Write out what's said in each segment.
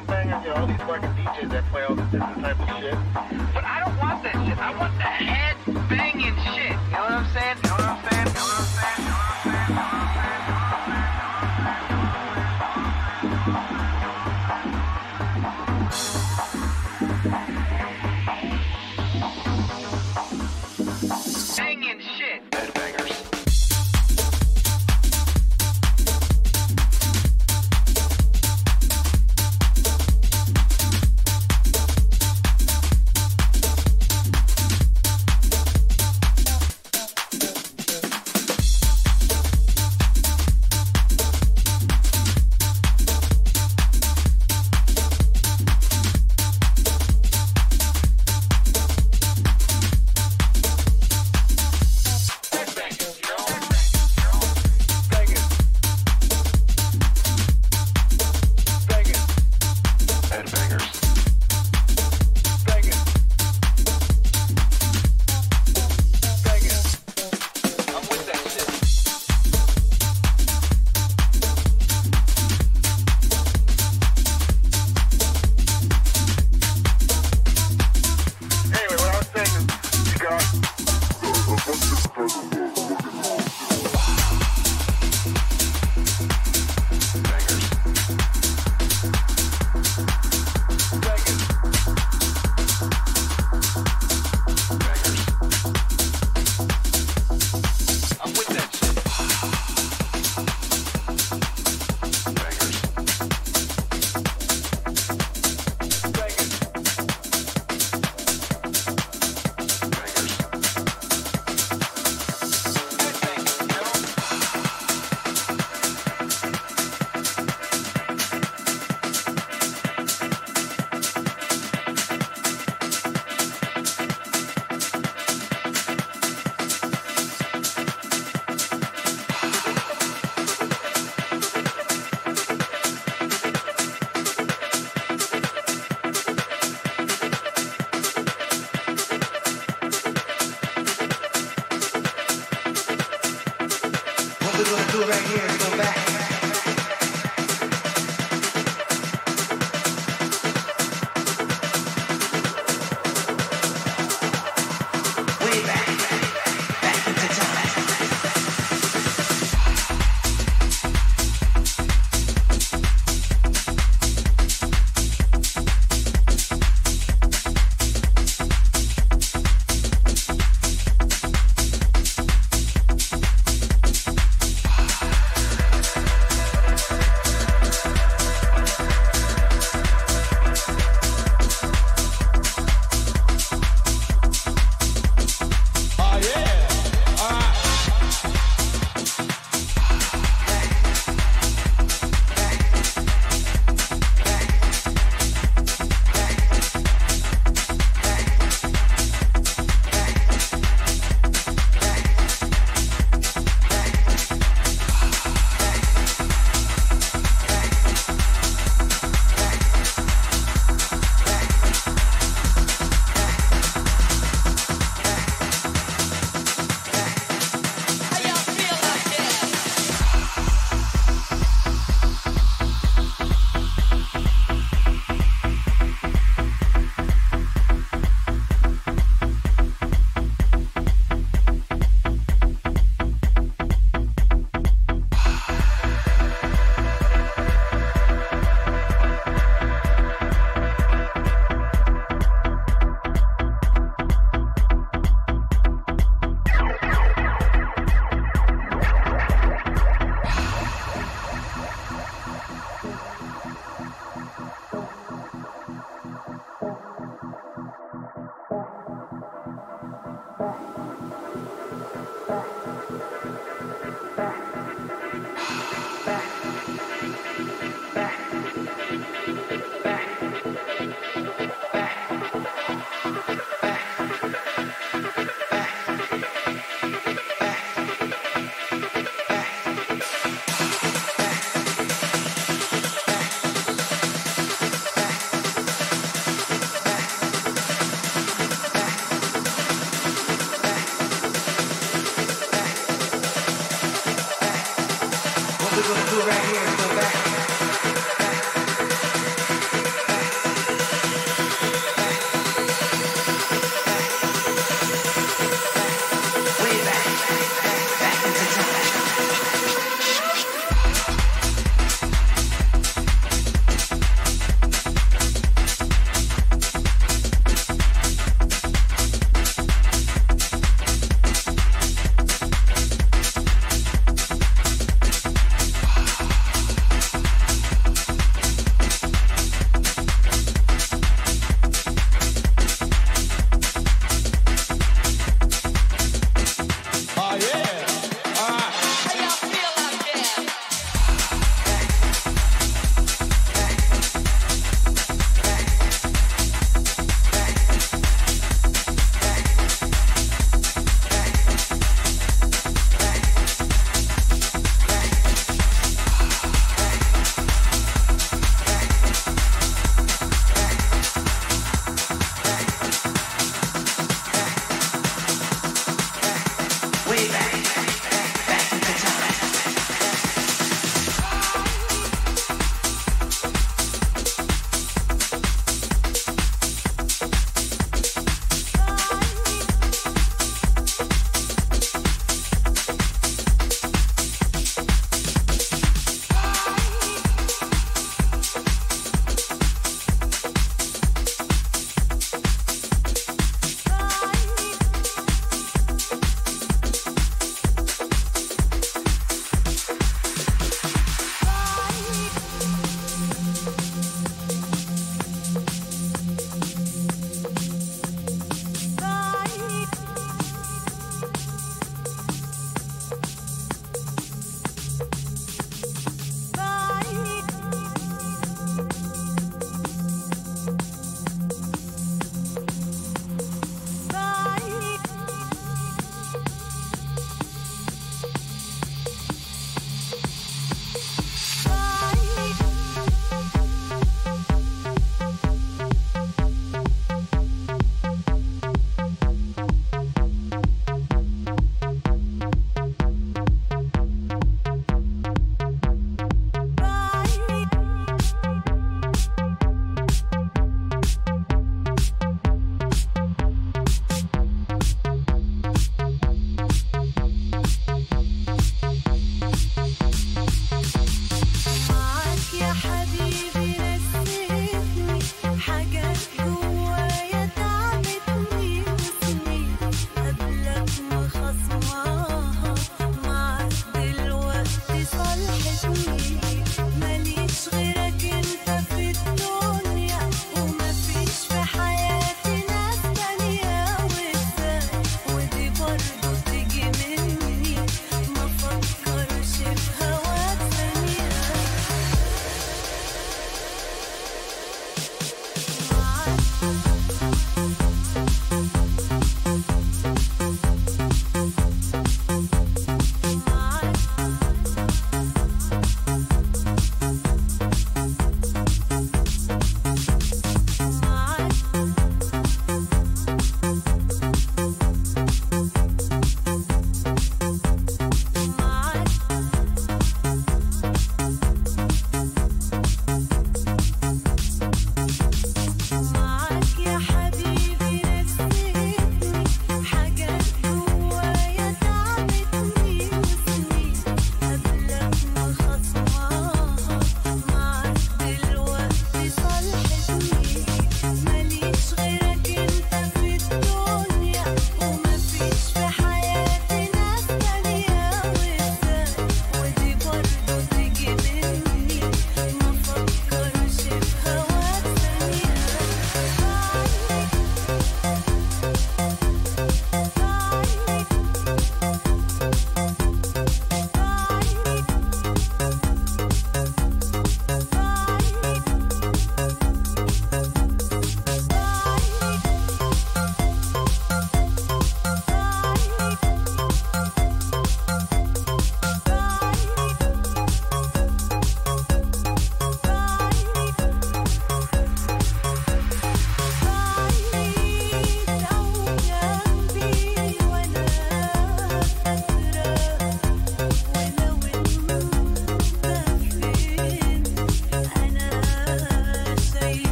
I'm banging, you know, all these fucking DJs that play all this different type of shit.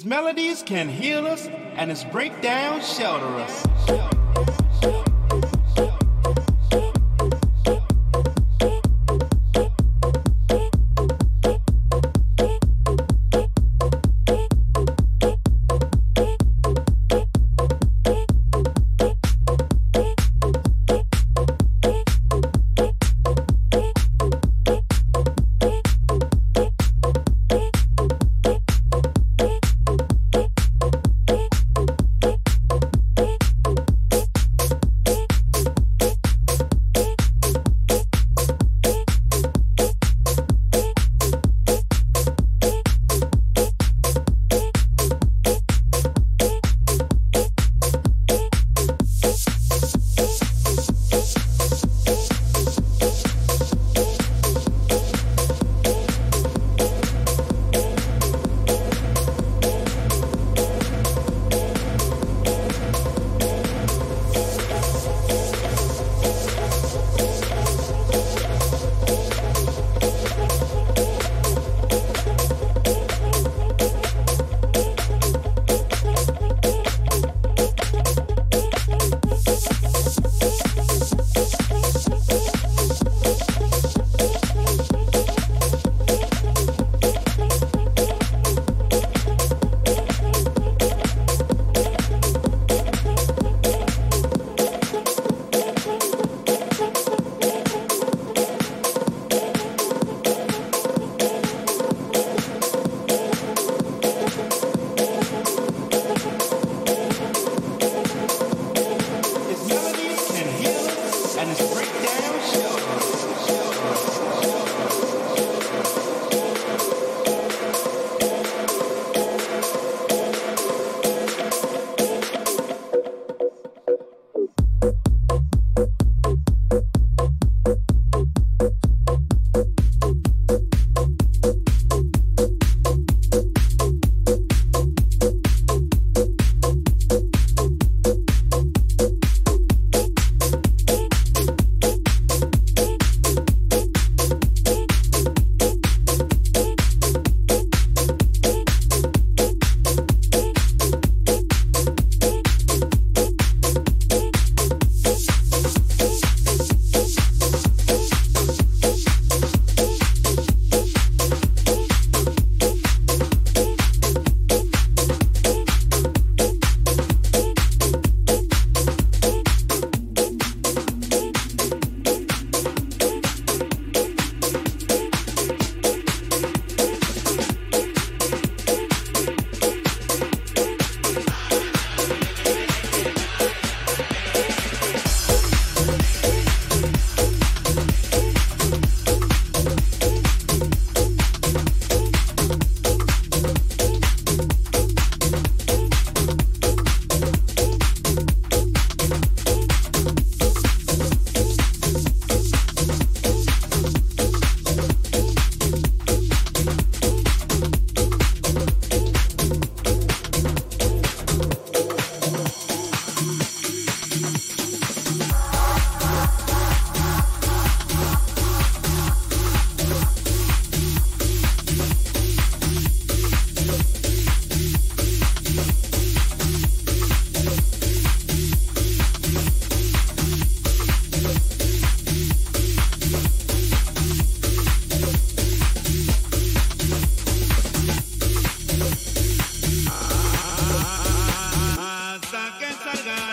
His melodies can heal us, and his breakdowns shelter us. Barangay.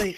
Soy